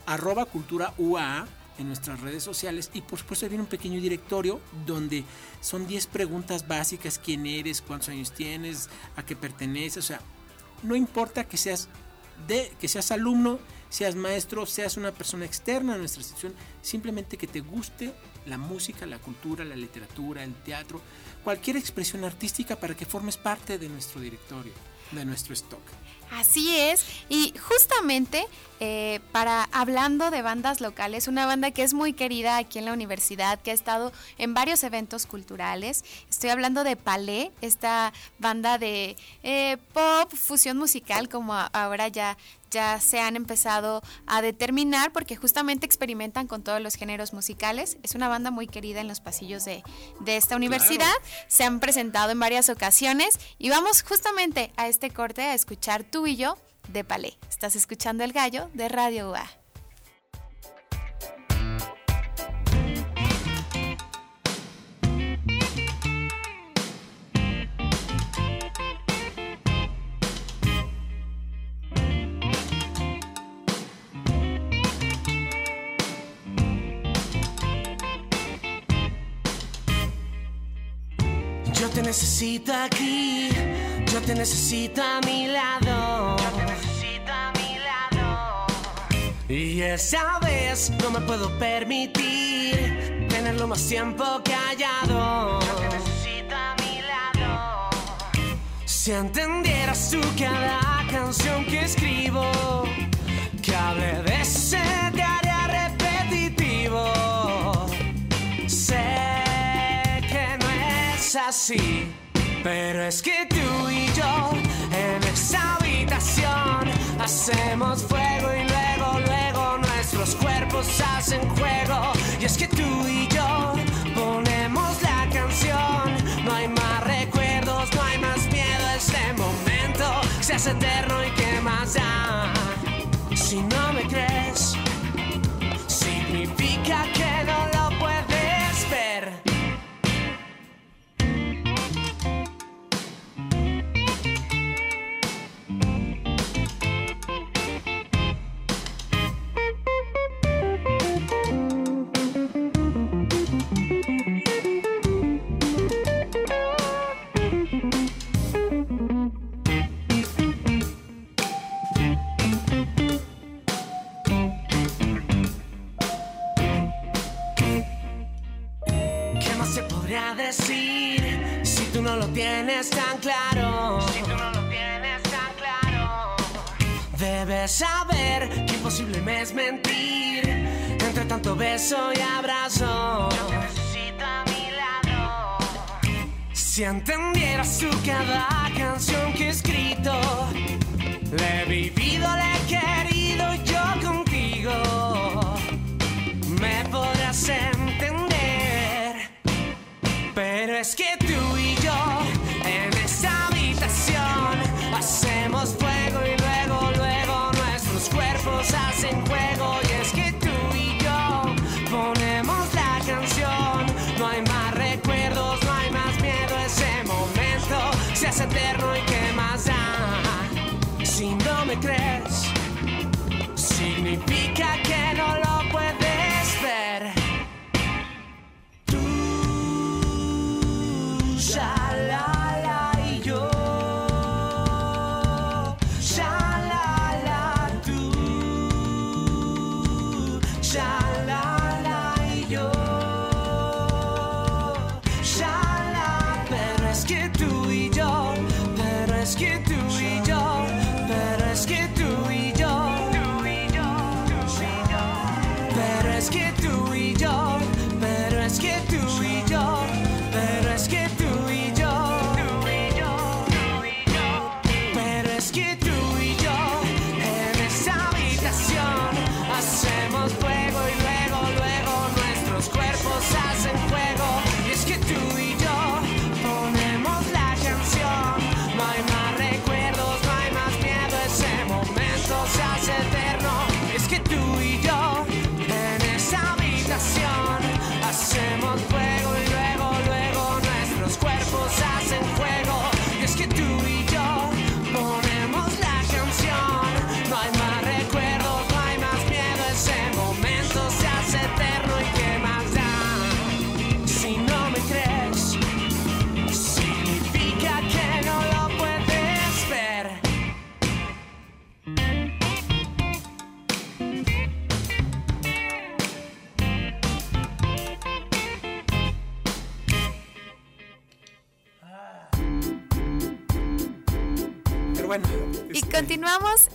Speaker 25: arroba cultura UAA en nuestras redes sociales y por supuesto viene un pequeño directorio donde son 10 preguntas básicas, quién eres, cuántos años tienes, a qué perteneces, o sea, no importa que seas de que seas alumno, seas maestro, seas una persona externa a nuestra institución, simplemente que te guste la música, la cultura, la literatura, el teatro, cualquier expresión artística para que formes parte de nuestro directorio, de nuestro stock.
Speaker 1: Así es, y justamente eh, para hablando de bandas locales, una banda que es muy querida aquí en la universidad, que ha estado en varios eventos culturales. Estoy hablando de Palé, esta banda de eh, pop, fusión musical, como ahora ya ya se han empezado a determinar porque justamente experimentan con todos los géneros musicales. Es una banda muy querida en los pasillos de, de esta universidad. Se han presentado en varias ocasiones y vamos justamente a este corte a escuchar tú y yo de Palé. Estás escuchando El Gallo de Radio UA.
Speaker 27: Necesito aquí, yo te necesito a mi lado. Yo te necesito a mi lado. Y esa vez no me puedo permitir tenerlo más tiempo callado. Yo te necesito a mi lado. Si entendieras tú cada canción que escribo, que hable de ese es así, pero es que tú y yo en esta habitación hacemos fuego y luego, luego nuestros cuerpos hacen juego. Y es que tú y yo ponemos la canción, no hay más recuerdos, no hay más miedo, este momento se hace eterno y qué más da. Si entendieras tú cada canción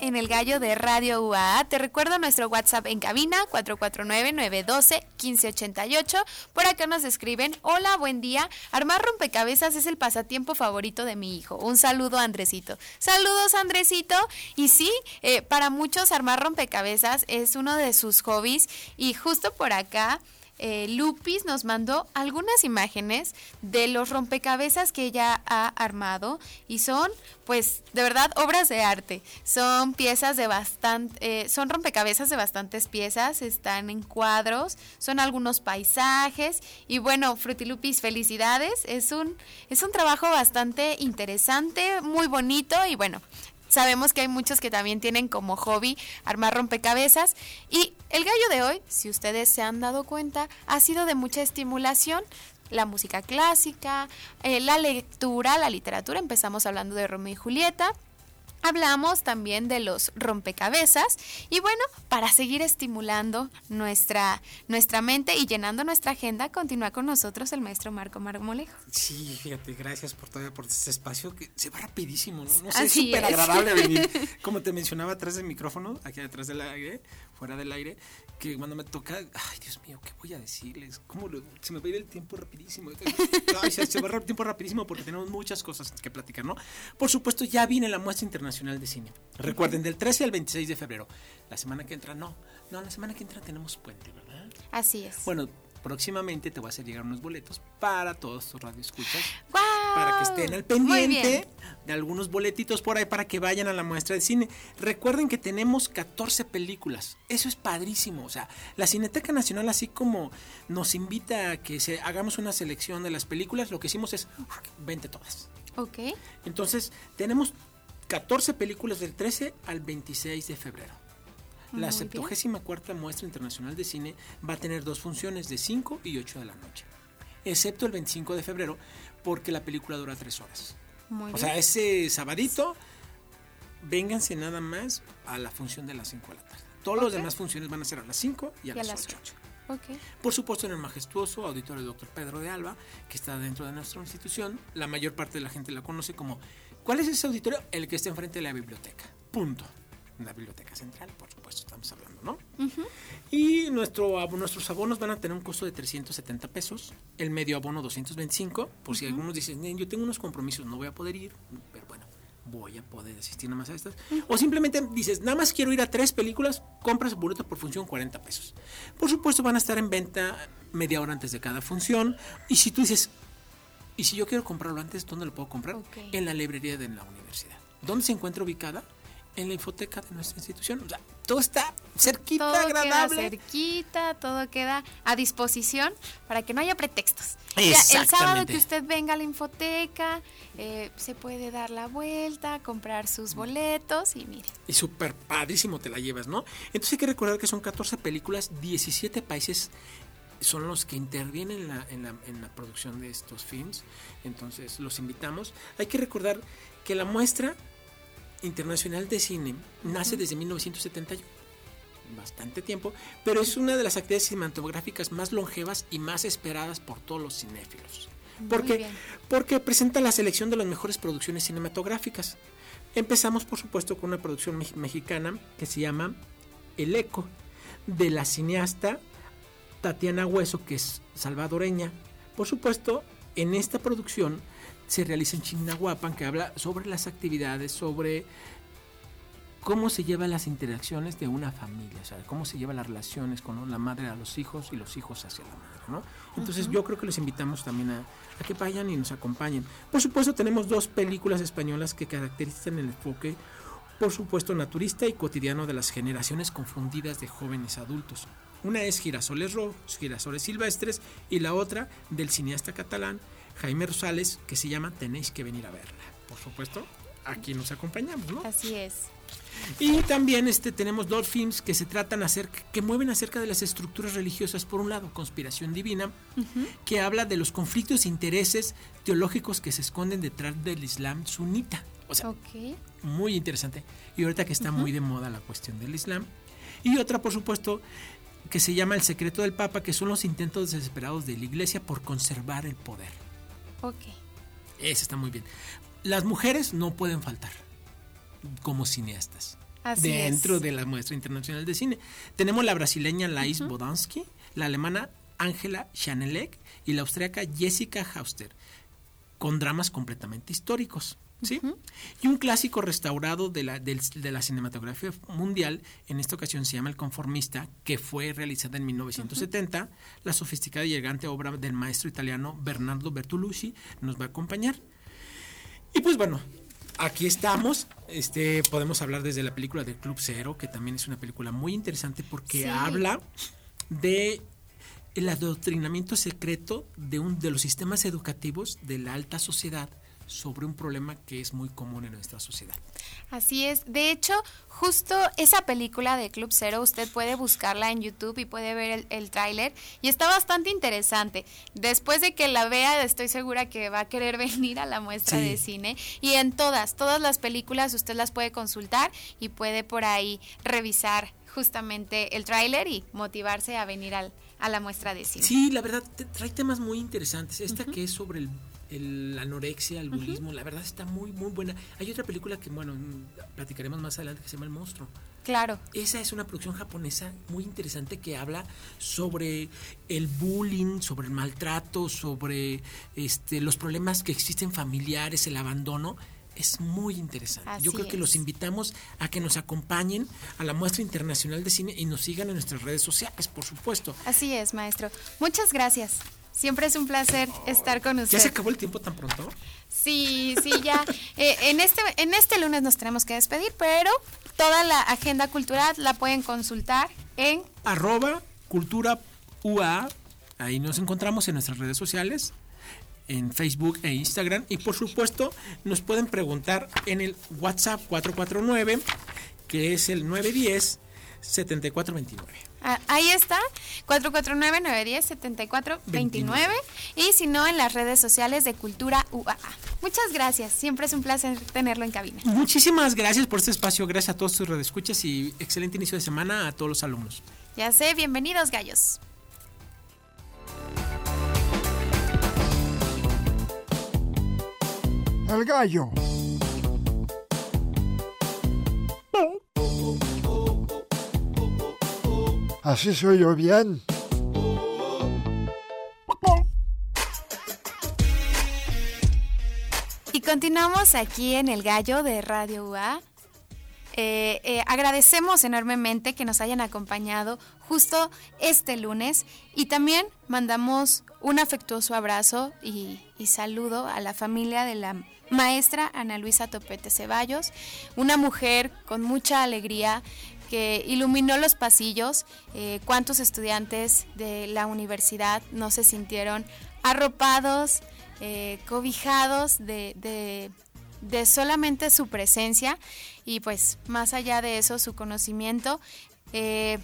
Speaker 27: en
Speaker 1: el gallo de Radio UAA. Te recuerdo nuestro WhatsApp en cabina 449-912-1588. Por acá nos escriben, hola, buen día. Armar rompecabezas es el pasatiempo favorito de mi hijo. Un saludo Andresito. Saludos Andresito. Y sí, eh, para muchos armar rompecabezas es uno de sus hobbies. Y justo por acá... eh, Lupis nos mandó algunas imágenes de los rompecabezas que ella ha armado y son, pues, de verdad, obras de arte. Son piezas de bastante, eh, son rompecabezas de bastantes piezas, están en cuadros, son algunos paisajes y bueno, Frutilupis, felicidades. Es un, es un trabajo bastante interesante, muy bonito y bueno, Sabemos que hay muchos que también tienen como hobby armar rompecabezas. Y el gallo de hoy, si ustedes se han dado cuenta, ha sido de mucha estimulación. La música clásica, eh, la lectura, la literatura. Empezamos hablando de Romeo y Julieta. Hablamos también de los rompecabezas y bueno, para seguir estimulando nuestra, nuestra mente y llenando nuestra agenda, continúa con nosotros el maestro Marco Marmolejo.
Speaker 25: Sí, fíjate, gracias por todavía por este espacio que se va rapidísimo, ¿no? No sé, es súper agradable venir. Como te mencionaba atrás del micrófono, aquí detrás del aire, fuera del aire, que cuando me toca, ay Dios mío, ¿qué voy a decirles? ¿Cómo lo- se me va a ir el tiempo rapidísimo? Ay, se, se va el tiempo rapidísimo porque tenemos muchas cosas que platicar, ¿no? Por supuesto, ya viene la muestra internacional de cine. Recuerden, del 13 al 26 de febrero. La semana que entra, no. No, la semana que entra tenemos puente, ¿verdad?
Speaker 1: Así es.
Speaker 25: Bueno, próximamente te voy a hacer llegar unos boletos para todos tus radioescuchas.
Speaker 1: ¡Guau!
Speaker 25: Para que estén al pendiente de algunos boletitos por ahí para que vayan a la muestra de cine. Recuerden que tenemos 14 películas. Eso es padrísimo. O sea, la Cineteca Nacional, así como nos invita a que se, hagamos una selección de las películas, lo que hicimos es, vente todas.
Speaker 1: Ok.
Speaker 25: Entonces, tenemos 14 películas del 13 al 26 de febrero. La
Speaker 1: Muy
Speaker 25: 74 Muestra Internacional de Cine va a tener dos funciones de 5 y 8 de la noche. Excepto el 25 de febrero, porque la película dura 3 horas.
Speaker 1: Muy
Speaker 25: o sea, ese sabadito, vénganse nada más a la función de las 5 de la tarde. Todas las
Speaker 1: Ok.
Speaker 25: demás funciones van a ser a las 5 y a,
Speaker 1: Y a
Speaker 25: las,
Speaker 1: las
Speaker 25: 8. Por supuesto, en el majestuoso auditorio Dr. Pedro de Alba, que está dentro de nuestra institución, la mayor parte de la gente la conoce como ¿cuál es ese auditorio? El que está enfrente de la biblioteca. Punto. La biblioteca central, por supuesto, estamos hablando, ¿no? Y nuestro, nuestros abonos van a tener un costo de 370 pesos, el medio abono 225, por si algunos dicen, yo tengo unos compromisos, no voy a poder ir, pero bueno, voy a poder asistir nada más a estas. O simplemente dices, nada más quiero ir a tres películas, compras boleto por función 40 pesos. Por supuesto van a estar en venta media hora antes de cada función. Y si tú dices, ¿y si yo quiero comprarlo antes, dónde lo puedo comprar? En la librería de la universidad. ¿Dónde se encuentra ubicada? En la infoteca de nuestra institución. O sea, todo está cerquita,
Speaker 1: todo
Speaker 25: agradable.
Speaker 1: Queda cerquita, todo queda a disposición para que no haya pretextos.
Speaker 25: Exactamente.
Speaker 1: el sábado que usted venga a la infoteca, eh, se puede dar la vuelta, comprar sus boletos y mire.
Speaker 25: Y súper padrísimo te la llevas, ¿no? Entonces hay que recordar que son 14 películas, 17 países son los que intervienen en la, en la, en la producción de estos films. Entonces los invitamos. Hay que recordar que la muestra Internacional de Cine nace desde 1971 bastante tiempo, pero es una de las actividades cinematográficas más longevas y más esperadas por todos los cinéfilos. ¿Por qué? Porque presenta la selección de las mejores producciones cinematográficas. Empezamos, por supuesto, con una producción me mexicana que se llama El Eco, de la cineasta Tatiana Hueso, que es salvadoreña. Por supuesto, en esta producción se realiza en Chignahuapan, que habla sobre las actividades, sobre cómo se llevan las interacciones de una familia, o sea, cómo se llevan las relaciones con la madre a los hijos y los hijos hacia la madre, ¿no? Entonces yo creo que les invitamos también a, a, que vayan y nos acompañen. Por supuesto tenemos dos películas españolas que caracterizan el enfoque, por supuesto, naturista y cotidiano de las generaciones confundidas de jóvenes adultos. Una es Girasoles Rojos, Girasoles Silvestres, y la otra del cineasta catalán Jaime Rosales, que se llama Tenéis que venir a verla. Por supuesto, aquí nos acompañamos, ¿no?
Speaker 1: Así es.
Speaker 25: Y también este, tenemos dos films que se tratan acerca, que mueven acerca de las estructuras religiosas. Por un lado, Conspiración Divina, uh -huh. que habla de los conflictos e intereses teológicos que se esconden detrás del Islam sunita. O sea,
Speaker 1: okay.
Speaker 25: muy interesante. Y ahorita que está uh -huh. muy de moda la cuestión del Islam. Y otra, por supuesto, que se llama El secreto del Papa, que son los intentos desesperados de la Iglesia por conservar el poder.
Speaker 1: Ok.
Speaker 25: Ese está muy bien. Las mujeres no pueden faltar como cineastas.
Speaker 1: Así
Speaker 25: dentro
Speaker 1: es.
Speaker 25: de la muestra internacional de cine. Tenemos la brasileña Lais uh -huh. Bodansky, la alemana Angela Schanelek y la austríaca Jessica Hauster, con dramas completamente históricos. ¿Sí? Uh -huh. Y un clásico restaurado de la, de, de, la cinematografía mundial, en esta ocasión se llama El Conformista, que fue realizada en 1970. Uh -huh. La sofisticada y elegante obra del maestro italiano Bernardo Bertolucci nos va a acompañar. Y pues bueno, aquí estamos. Este, podemos hablar desde la película de Club Cero, que también es una película muy interesante porque sí. habla de el adoctrinamiento secreto de, un, de los sistemas educativos de la alta sociedad sobre un problema que es muy común en nuestra sociedad.
Speaker 1: Así es. De hecho, justo esa película de Club Cero, usted puede buscarla en YouTube y puede ver el, el tráiler y está bastante interesante. Después de que la vea, estoy segura que va a querer venir a la muestra sí. de cine. Y en todas, todas las películas usted las puede consultar y puede por ahí revisar justamente el tráiler y motivarse a venir al, a la muestra de cine.
Speaker 25: Sí, la verdad, trae temas muy interesantes. Esta uh -huh. que es sobre el el, la anorexia, el bullismo, uh -huh. la verdad está muy, muy buena. Hay otra película que, bueno, platicaremos más adelante que se llama El Monstruo.
Speaker 1: Claro.
Speaker 25: Esa es una producción japonesa muy interesante que habla sobre el bullying, sobre el maltrato, sobre este, los problemas que existen familiares, el abandono. Es muy interesante.
Speaker 1: Así
Speaker 25: Yo creo
Speaker 1: es.
Speaker 25: que los invitamos a que nos acompañen a la muestra internacional de cine y nos sigan en nuestras redes sociales, por supuesto.
Speaker 1: Así es, maestro. Muchas gracias. Siempre es un placer estar con usted.
Speaker 25: ¿Ya se acabó el tiempo tan pronto?
Speaker 1: Sí, sí, ya. eh, en, este, en este lunes nos tenemos que despedir, pero toda la agenda cultural la pueden consultar en...
Speaker 25: Arroba cultura UA. Ahí nos encontramos en nuestras redes sociales, en Facebook e Instagram. Y por supuesto, nos pueden preguntar en el WhatsApp 449, que es el 910 7429.
Speaker 1: Ah, ahí está, 449-910-7429 y si no en las redes sociales de Cultura UAA. Muchas gracias, siempre es un placer tenerlo en cabina.
Speaker 25: Muchísimas gracias por este espacio, gracias a todos sus redescuchas y excelente inicio de semana a todos los alumnos.
Speaker 1: Ya sé, bienvenidos gallos.
Speaker 26: El gallo. Así soy yo bien.
Speaker 1: Y continuamos aquí en el gallo de Radio UA. Eh, eh, agradecemos enormemente que nos hayan acompañado justo este lunes y también mandamos un afectuoso abrazo y, y saludo a la familia de la maestra Ana Luisa Topete Ceballos, una mujer con mucha alegría que iluminó los pasillos. Eh, ¿Cuántos estudiantes de la universidad no se sintieron arropados, eh, cobijados de, solamente su presencia? Y pues más allá de eso, su conocimiento. Eh,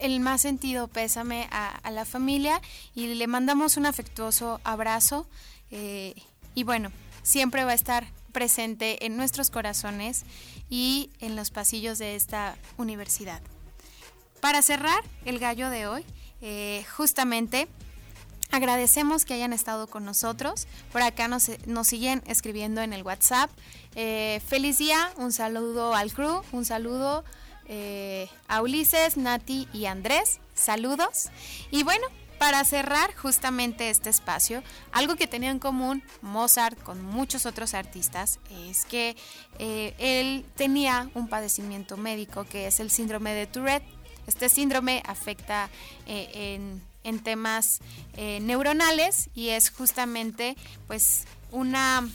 Speaker 1: el más sentido pésame a, la familia y le mandamos un afectuoso abrazo. Y bueno, siempre va a estar presente en nuestros corazones y en los pasillos de esta universidad. Para cerrar el gallo de hoy, eh, justamente agradecemos que hayan estado con nosotros. Por acá nos, siguen escribiendo en el WhatsApp. Eh, feliz día, un saludo al crew, un saludo eh, a Ulises, Nati y Andrés. Saludos. Y bueno, para cerrar justamente este espacio, algo que tenía en común Mozart con muchos otros artistas es que eh, él tenía un padecimiento médico que es el síndrome de Tourette. Este síndrome afecta eh, en, temas eh, neuronales y es justamente pues una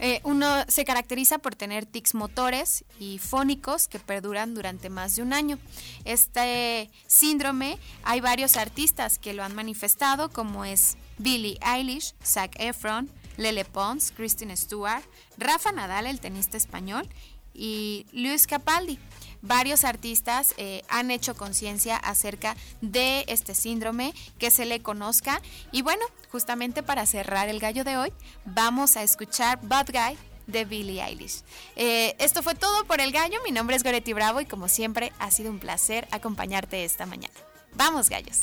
Speaker 1: eh, uno se caracteriza por tener tics motores y fónicos que perduran durante más de un año. Este síndrome hay varios artistas que lo han manifestado, como es Billie Eilish, Zac Efron, Lele Pons, Kristen Stewart, Rafa Nadal, el tenista español, y Luis Capaldi. Varios artistas eh, han hecho conciencia acerca de este síndrome, que se le conozca. Y bueno, justamente para cerrar el gallo de hoy, vamos a escuchar Bad Guy de Billie Eilish. Eh, esto fue todo por el gallo. Mi nombre es Goretti Bravo y como siempre ha sido un placer acompañarte esta mañana. Vamos, gallos.